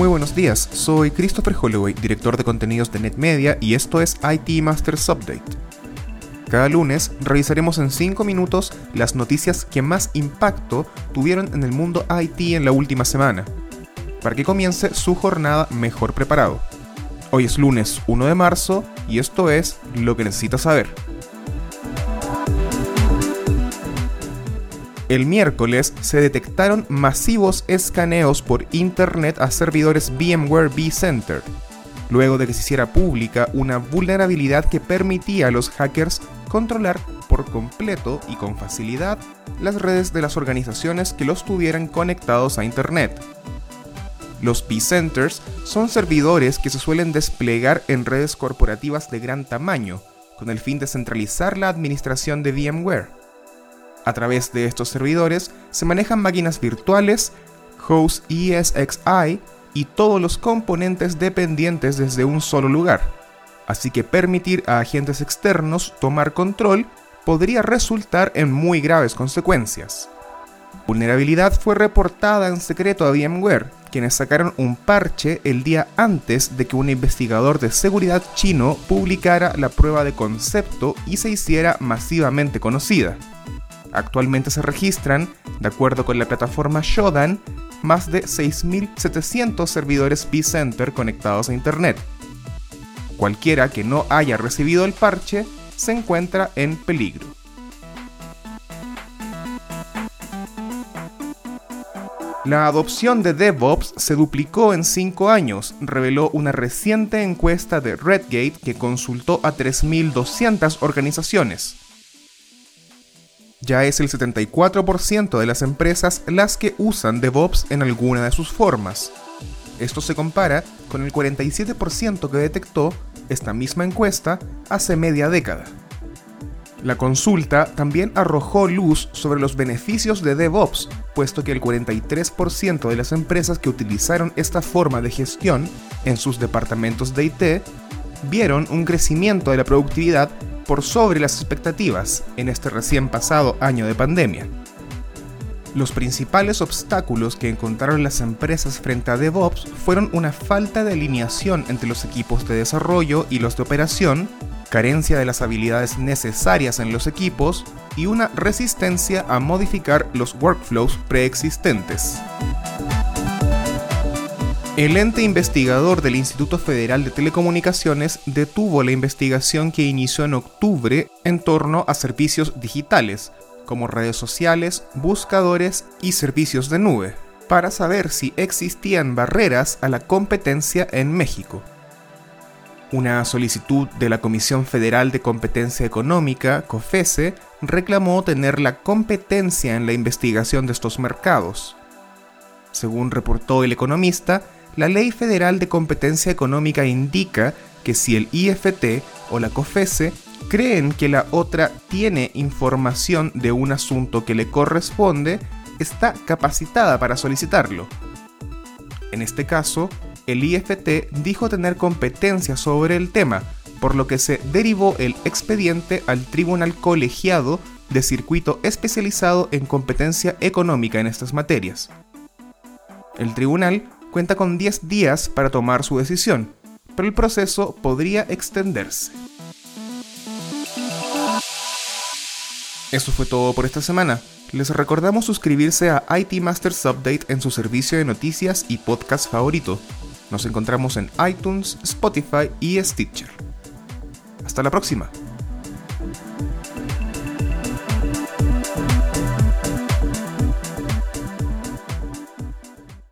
Muy buenos días, soy Christopher Holloway, director de contenidos de NetMedia y esto es IT Masters Update. Cada lunes revisaremos en 5 minutos las noticias que más impacto tuvieron en el mundo IT en la última semana, para que comience su jornada mejor preparado. Hoy es lunes 1 de marzo y esto es lo que necesitas saber. El miércoles se detectaron masivos escaneos por Internet a servidores VMware vCenter, luego de que se hiciera pública una vulnerabilidad que permitía a los hackers controlar por completo y con facilidad las redes de las organizaciones que los tuvieran conectados a Internet. Los vCenters son servidores que se suelen desplegar en redes corporativas de gran tamaño, con el fin de centralizar la administración de VMware. A través de estos servidores se manejan máquinas virtuales, host ESXi y todos los componentes dependientes desde un solo lugar. Así que permitir a agentes externos tomar control podría resultar en muy graves consecuencias. Vulnerabilidad fue reportada en secreto a VMware, quienes sacaron un parche el día antes de que un investigador de seguridad chino publicara la prueba de concepto y se hiciera masivamente conocida. Actualmente se registran, de acuerdo con la plataforma Shodan, más de 6.700 servidores vCenter conectados a Internet. Cualquiera que no haya recibido el parche se encuentra en peligro. La adopción de DevOps se duplicó en 5 años, reveló una reciente encuesta de Redgate que consultó a 3.200 organizaciones ya es el 74% de las empresas las que usan DevOps en alguna de sus formas. Esto se compara con el 47% que detectó esta misma encuesta hace media década. La consulta también arrojó luz sobre los beneficios de DevOps, puesto que el 43% de las empresas que utilizaron esta forma de gestión en sus departamentos de IT vieron un crecimiento de la productividad por sobre las expectativas en este recién pasado año de pandemia. Los principales obstáculos que encontraron las empresas frente a DevOps fueron una falta de alineación entre los equipos de desarrollo y los de operación, carencia de las habilidades necesarias en los equipos y una resistencia a modificar los workflows preexistentes. El ente investigador del Instituto Federal de Telecomunicaciones detuvo la investigación que inició en octubre en torno a servicios digitales, como redes sociales, buscadores y servicios de nube, para saber si existían barreras a la competencia en México. Una solicitud de la Comisión Federal de Competencia Económica, COFESE, reclamó tener la competencia en la investigación de estos mercados. Según reportó el economista, la Ley Federal de Competencia Económica indica que si el IFT o la COFESE creen que la otra tiene información de un asunto que le corresponde, está capacitada para solicitarlo. En este caso, el IFT dijo tener competencia sobre el tema, por lo que se derivó el expediente al Tribunal Colegiado de Circuito Especializado en Competencia Económica en estas materias. El tribunal cuenta con 10 días para tomar su decisión, pero el proceso podría extenderse. Eso fue todo por esta semana. Les recordamos suscribirse a IT Masters Update en su servicio de noticias y podcast favorito. Nos encontramos en iTunes, Spotify y Stitcher. Hasta la próxima.